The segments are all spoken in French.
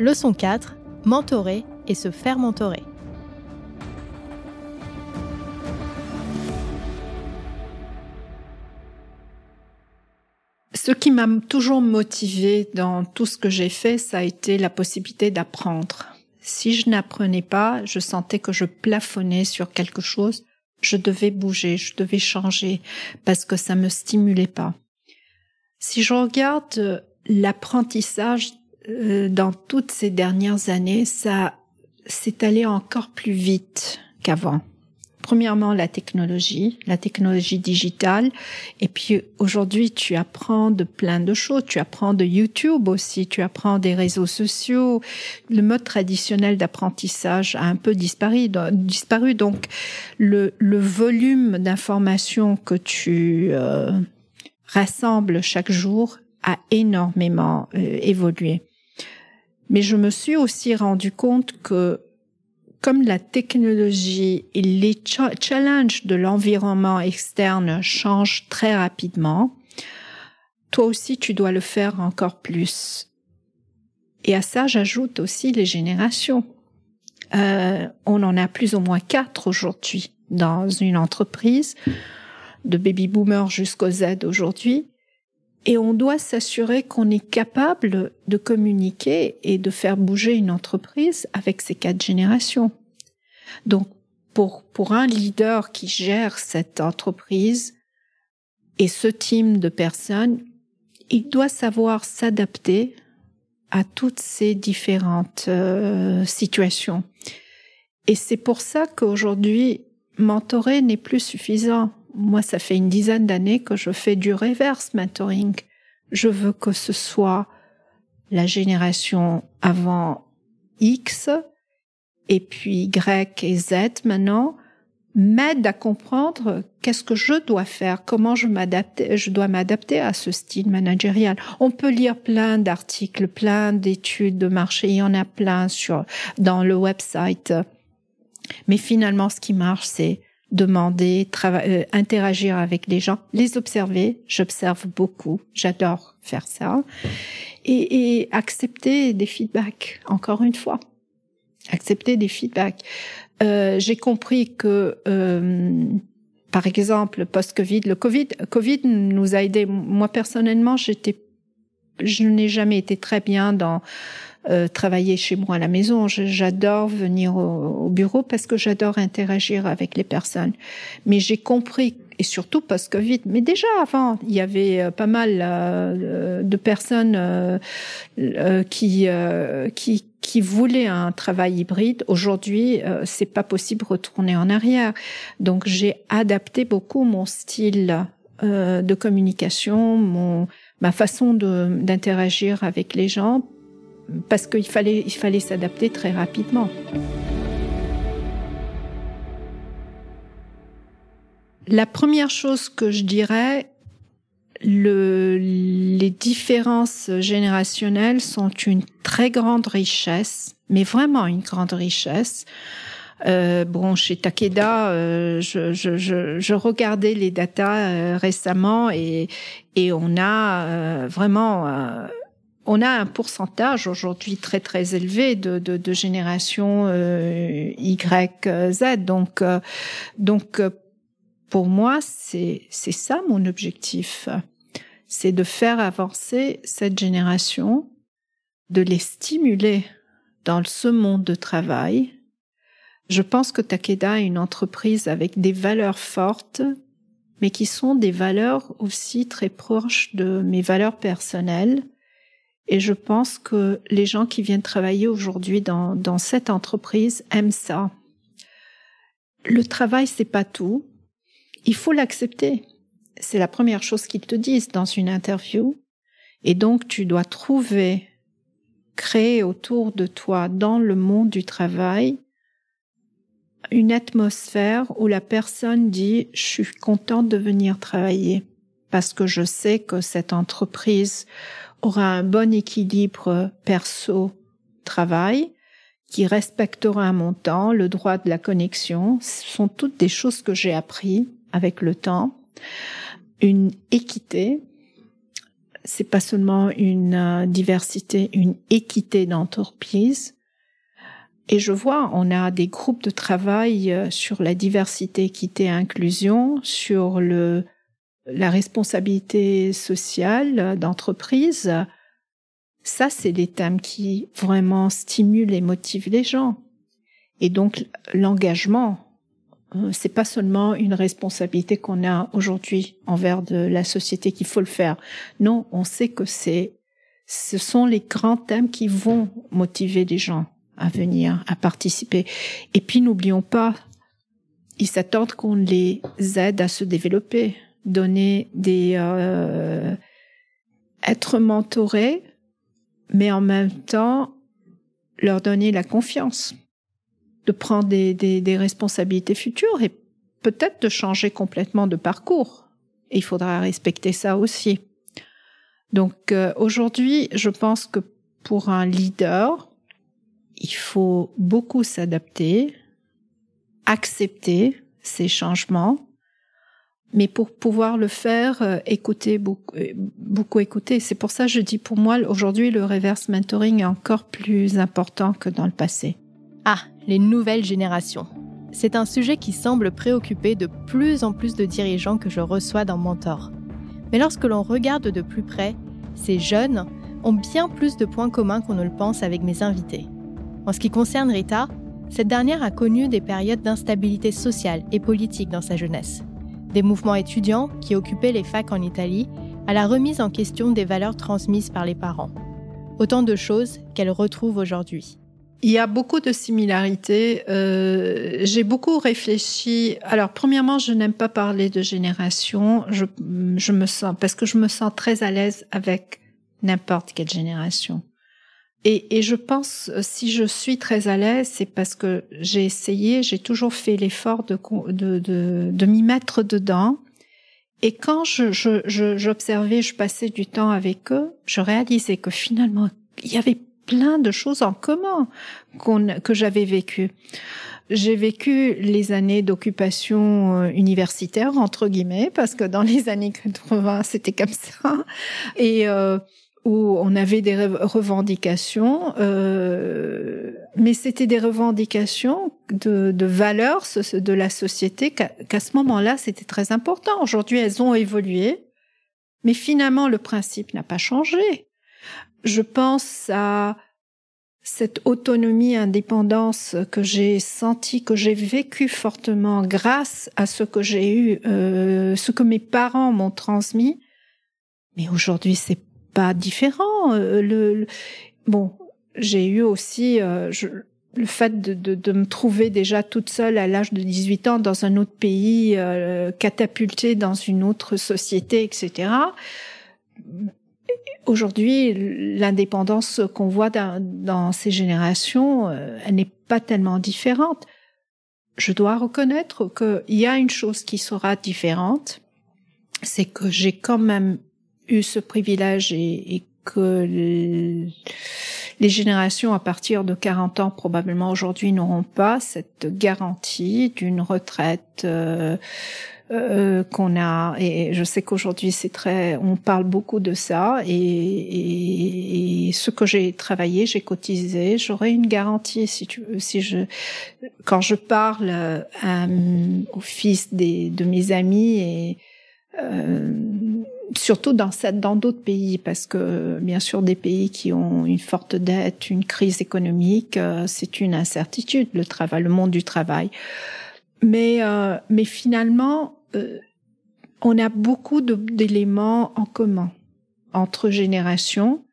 Leçon 4. Mentorer et se faire mentorer. Ce qui m'a toujours motivé dans tout ce que j'ai fait, ça a été la possibilité d'apprendre. Si je n'apprenais pas, je sentais que je plafonnais sur quelque chose. Je devais bouger, je devais changer parce que ça me stimulait pas. Si je regarde l'apprentissage euh, dans toutes ces dernières années, ça s'est allé encore plus vite qu'avant. Premièrement, la technologie, la technologie digitale. Et puis aujourd'hui, tu apprends de plein de choses. Tu apprends de YouTube aussi, tu apprends des réseaux sociaux. Le mode traditionnel d'apprentissage a un peu disparu. disparu. Donc, le, le volume d'informations que tu euh, rassembles chaque jour a énormément euh, évolué. Mais je me suis aussi rendu compte que comme la technologie et les challenges de l'environnement externe changent très rapidement, toi aussi tu dois le faire encore plus. Et à ça, j'ajoute aussi les générations. Euh, on en a plus ou moins quatre aujourd'hui dans une entreprise, de baby boomers jusqu'au Z aujourd'hui. Et on doit s'assurer qu'on est capable de communiquer et de faire bouger une entreprise avec ces quatre générations. Donc, pour, pour un leader qui gère cette entreprise et ce team de personnes, il doit savoir s'adapter à toutes ces différentes euh, situations. Et c'est pour ça qu'aujourd'hui, mentorer n'est plus suffisant moi, ça fait une dizaine d'années que je fais du reverse mentoring. Je veux que ce soit la génération avant X et puis Y et Z maintenant m'aide à comprendre qu'est-ce que je dois faire, comment je je dois m'adapter à ce style managérial. On peut lire plein d'articles, plein d'études de marché, il y en a plein sur dans le website. Mais finalement, ce qui marche, c'est demander, euh, interagir avec les gens, les observer. J'observe beaucoup, j'adore faire ça. Et, et, accepter des feedbacks, encore une fois. Accepter des feedbacks. Euh, J'ai compris que, euh, par exemple, post-Covid, le Covid, Covid nous a aidés. Moi, personnellement, j'étais, je n'ai jamais été très bien dans euh, travailler chez moi à la maison. J'adore venir au, bureau parce que j'adore interagir avec les personnes. Mais j'ai compris et surtout post-Covid. Mais déjà avant, il y avait euh, pas mal euh, de personnes qui qui qui voulaient un travail hybride. Aujourd'hui, c'est pas possible de retourner en arrière. Donc j'ai adapté beaucoup mon style de communication, mon ma façon d'interagir avec les gens parce qu'il fallait, il fallait s'adapter très rapidement. La première chose que je dirais, le, les différences générationnelles sont une très grande richesse, mais vraiment une grande richesse. Euh, bon, chez Takeda, euh, je, je, je, je, regardais les datas euh, récemment et, et on a euh, vraiment euh, on a un pourcentage aujourd'hui très très élevé de, de, de génération euh, Y, Z. Donc, euh, donc pour moi, c'est c'est ça mon objectif, c'est de faire avancer cette génération, de les stimuler dans ce monde de travail. Je pense que Takeda est une entreprise avec des valeurs fortes, mais qui sont des valeurs aussi très proches de mes valeurs personnelles et je pense que les gens qui viennent travailler aujourd'hui dans, dans cette entreprise aiment ça. Le travail, c'est pas tout. Il faut l'accepter. C'est la première chose qu'ils te disent dans une interview. Et donc, tu dois trouver, créer autour de toi, dans le monde du travail, une atmosphère où la personne dit, je suis contente de venir travailler parce que je sais que cette entreprise aura un bon équilibre perso-travail, qui respectera mon temps, le droit de la connexion. Ce sont toutes des choses que j'ai appris avec le temps. Une équité, c'est pas seulement une euh, diversité, une équité d'entreprise. Et je vois, on a des groupes de travail euh, sur la diversité, équité et inclusion, sur le, la responsabilité sociale d'entreprise. Ça, c'est des thèmes qui vraiment stimulent et motivent les gens. Et donc, l'engagement, euh, c'est pas seulement une responsabilité qu'on a aujourd'hui envers de la société qu'il faut le faire. Non, on sait que c'est, ce sont les grands thèmes qui vont motiver les gens à venir, à participer. Et puis n'oublions pas, ils s'attendent qu'on les aide à se développer, donner des, euh, être mentorés, mais en même temps leur donner la confiance de prendre des, des, des responsabilités futures et peut-être de changer complètement de parcours. il faudra respecter ça aussi. Donc euh, aujourd'hui, je pense que pour un leader, il faut beaucoup s'adapter, accepter ces changements, mais pour pouvoir le faire, euh, écouter beaucoup, euh, beaucoup écouter. C'est pour ça que je dis pour moi aujourd'hui le reverse mentoring est encore plus important que dans le passé. Ah, les nouvelles générations. C'est un sujet qui semble préoccuper de plus en plus de dirigeants que je reçois dans Mentor. Mais lorsque l'on regarde de plus près, ces jeunes ont bien plus de points communs qu'on ne le pense avec mes invités. En ce qui concerne Rita, cette dernière a connu des périodes d'instabilité sociale et politique dans sa jeunesse. Des mouvements étudiants qui occupaient les facs en Italie à la remise en question des valeurs transmises par les parents. Autant de choses qu'elle retrouve aujourd'hui. Il y a beaucoup de similarités. Euh, j'ai beaucoup réfléchi. Alors, premièrement, je n'aime pas parler de génération. Je, je me sens parce que je me sens très à l'aise avec n'importe quelle génération. Et, et, je pense, si je suis très à l'aise, c'est parce que j'ai essayé, j'ai toujours fait l'effort de, de, de, de m'y mettre dedans. Et quand je, je, j'observais, je passais du temps avec eux, je réalisais que finalement, il y avait plein de choses en commun que j'avais vécues. J'ai vécu les années d'occupation euh, universitaire entre guillemets parce que dans les années 80 c'était comme ça et euh, où on avait des revendications, euh, mais c'était des revendications de, de valeurs de la société qu'à ce moment-là c'était très important. Aujourd'hui elles ont évolué, mais finalement le principe n'a pas changé je pense à cette autonomie, indépendance que j'ai senti, que j'ai vécu fortement grâce à ce que j'ai eu, euh, ce que mes parents m'ont transmis. Mais aujourd'hui, c'est pas différent. Euh, le, bon, j'ai eu aussi euh, je, le fait de, de, de, me trouver déjà toute seule à l'âge de 18 ans dans un autre pays, euh, catapultée dans une autre société, etc Aujourd'hui, l'indépendance qu'on voit dans, dans, ces générations, euh, elle n'est pas tellement différente. Je dois reconnaître qu'il y a une chose qui sera différente, c'est que j'ai quand même eu ce privilège et, et que les générations à partir de 40 ans probablement aujourd'hui n'auront pas cette garantie d'une retraite euh, euh, qu'on a. Et je sais qu'aujourd'hui c'est très on parle beaucoup de ça et, et, ce que j'ai travaillé j'ai cotisé j'aurai une garantie si tu si je quand je parle à, au fils des de mes amis et euh, surtout dans cette dans d'autres pays parce que bien sûr des pays qui ont une forte dette une crise économique euh, c'est une incertitude le travail le monde du travail mais, euh, mais finalement, euh, on a beaucoup d'éléments en commun entre générations.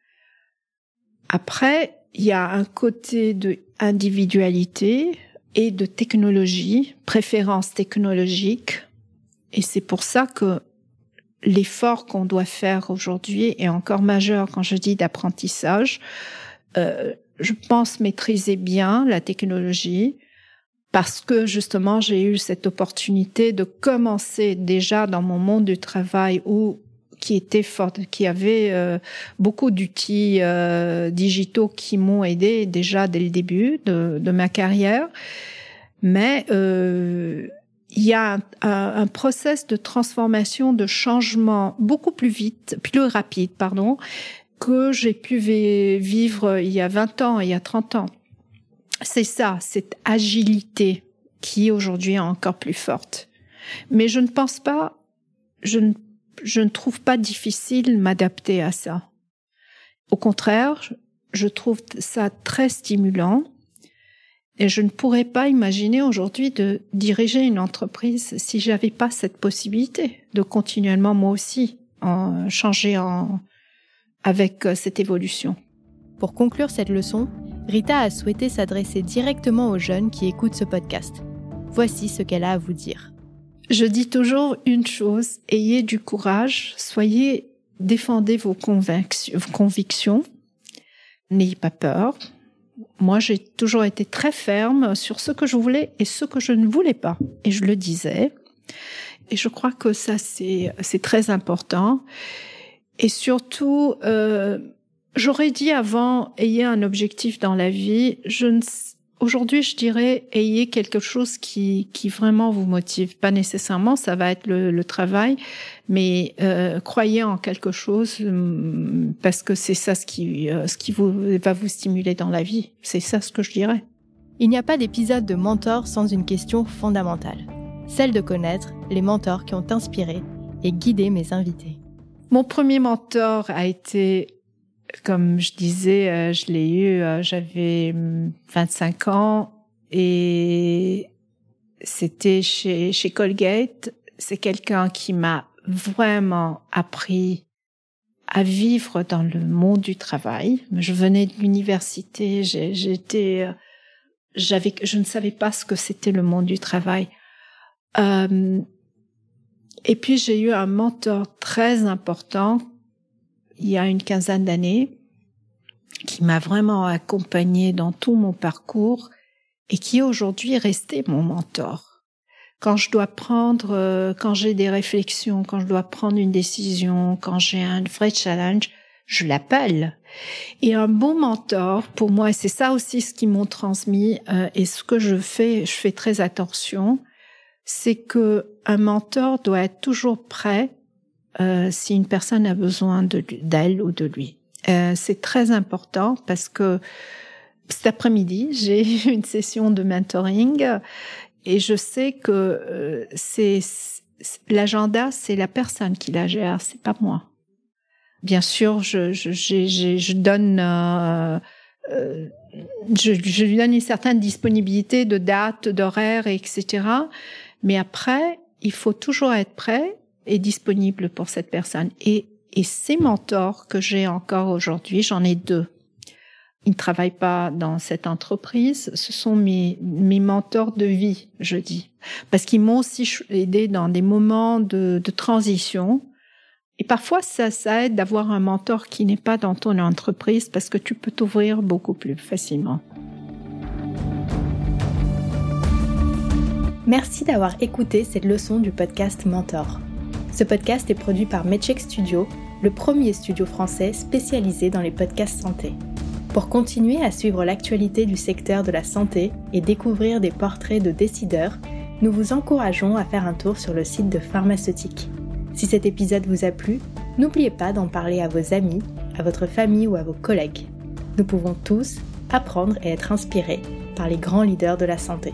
Après, il y a un côté de individualité et de technologie, préférence technologique. Et c'est pour ça que l'effort qu'on doit faire aujourd'hui est encore majeur quand je dis d'apprentissage. Euh, je pense maîtriser bien la technologie, parce que justement j'ai eu cette opportunité de commencer déjà dans mon monde du travail où qui était forte, qui avait euh, beaucoup d'outils euh, digitaux qui m'ont aidé déjà dès le début de, de ma carrière. Mais euh, il y a un, un, process de transformation, de changement beaucoup plus vite, plus rapide, pardon, que j'ai pu vivre il y a 20 ans, il y a 30 ans. C'est ça, cette agilité qui aujourd'hui est encore plus forte. Mais je ne pense pas, je ne, je ne trouve pas difficile m'adapter à ça. Au contraire, je trouve ça très stimulant et je ne pourrais pas imaginer aujourd'hui de diriger une entreprise si j'avais pas cette possibilité de continuellement moi aussi en changer en, avec euh, cette évolution. Pour conclure cette leçon, Rita a souhaité s'adresser directement aux jeunes qui écoutent ce podcast. Voici ce qu'elle a à vous dire. Je dis toujours une chose, ayez du courage, soyez, défendez vos, vos convictions, n'ayez pas peur. Moi, j'ai toujours été très ferme sur ce que je voulais et ce que je ne voulais pas. Et je le disais. Et je crois que ça, c'est, très important. Et surtout, euh, j'aurais dit avant, ayez un objectif dans la vie. Je ne, aujourd'hui, je dirais, ayez quelque chose qui, qui vraiment vous motive. Pas nécessairement, ça va être le, le travail, mais euh, croyez en quelque chose hum, parce que c'est ça ce qui, euh, ce qui vous, va vous stimuler dans la vie. C'est ça ce que je dirais. Il n'y a pas d'épisode de mentor sans une question fondamentale, celle de connaître les mentors qui ont inspiré et guidé mes invités. Mon premier mentor a été, comme je disais, euh, je l'ai eu, euh, j'avais 25 hum, ans et c'était chez, chez Colgate. C'est quelqu'un qui m'a vraiment appris à vivre dans le monde du travail. Je venais de l'université, j'étais, euh, j'avais, je ne savais pas ce que c'était le monde du travail. Et puis j'ai eu un mentor très important il y a une quinzaine d'années qui m'a vraiment accompagné dans tout mon parcours et qui est aujourd'hui resté mon mentor. Quand je dois prendre, euh, quand j'ai des réflexions, quand je dois prendre une décision, quand j'ai un vrai challenge, je l'appelle. Et un bon mentor, pour moi, c'est ça aussi ce qu'ils m'ont transmis, euh, et ce que je fais, je fais très attention, c'est que un mentor doit être toujours prêt euh, si une personne a besoin d'elle ou de lui. Euh, c'est très important parce que cet après-midi, j'ai une session de mentoring et je sais que euh, c'est l'agenda, c'est la personne qui la gère, c'est pas moi. Bien sûr, je, je, je, je donne euh, je, je, lui donne une certaine disponibilité de date, d'horaire, etc. Mais après, il faut toujours être prêt et disponible pour cette personne. Et, et ces mentors que j'ai encore aujourd'hui, j'en ai deux. Ils ne travaillent pas dans cette entreprise, ce sont mes, mes mentors de vie, je dis. Parce qu'ils m'ont aussi aidé dans des moments de, de transition. Et parfois, ça, ça aide d'avoir un mentor qui n'est pas dans ton entreprise parce que tu peux t'ouvrir beaucoup plus facilement. Merci d'avoir écouté cette leçon du podcast Mentor. Ce podcast est produit par Medcheck Studio, le premier studio français spécialisé dans les podcasts santé. Pour continuer à suivre l'actualité du secteur de la santé et découvrir des portraits de décideurs, nous vous encourageons à faire un tour sur le site de Pharmaceutique. Si cet épisode vous a plu, n'oubliez pas d'en parler à vos amis, à votre famille ou à vos collègues. Nous pouvons tous apprendre et être inspirés par les grands leaders de la santé.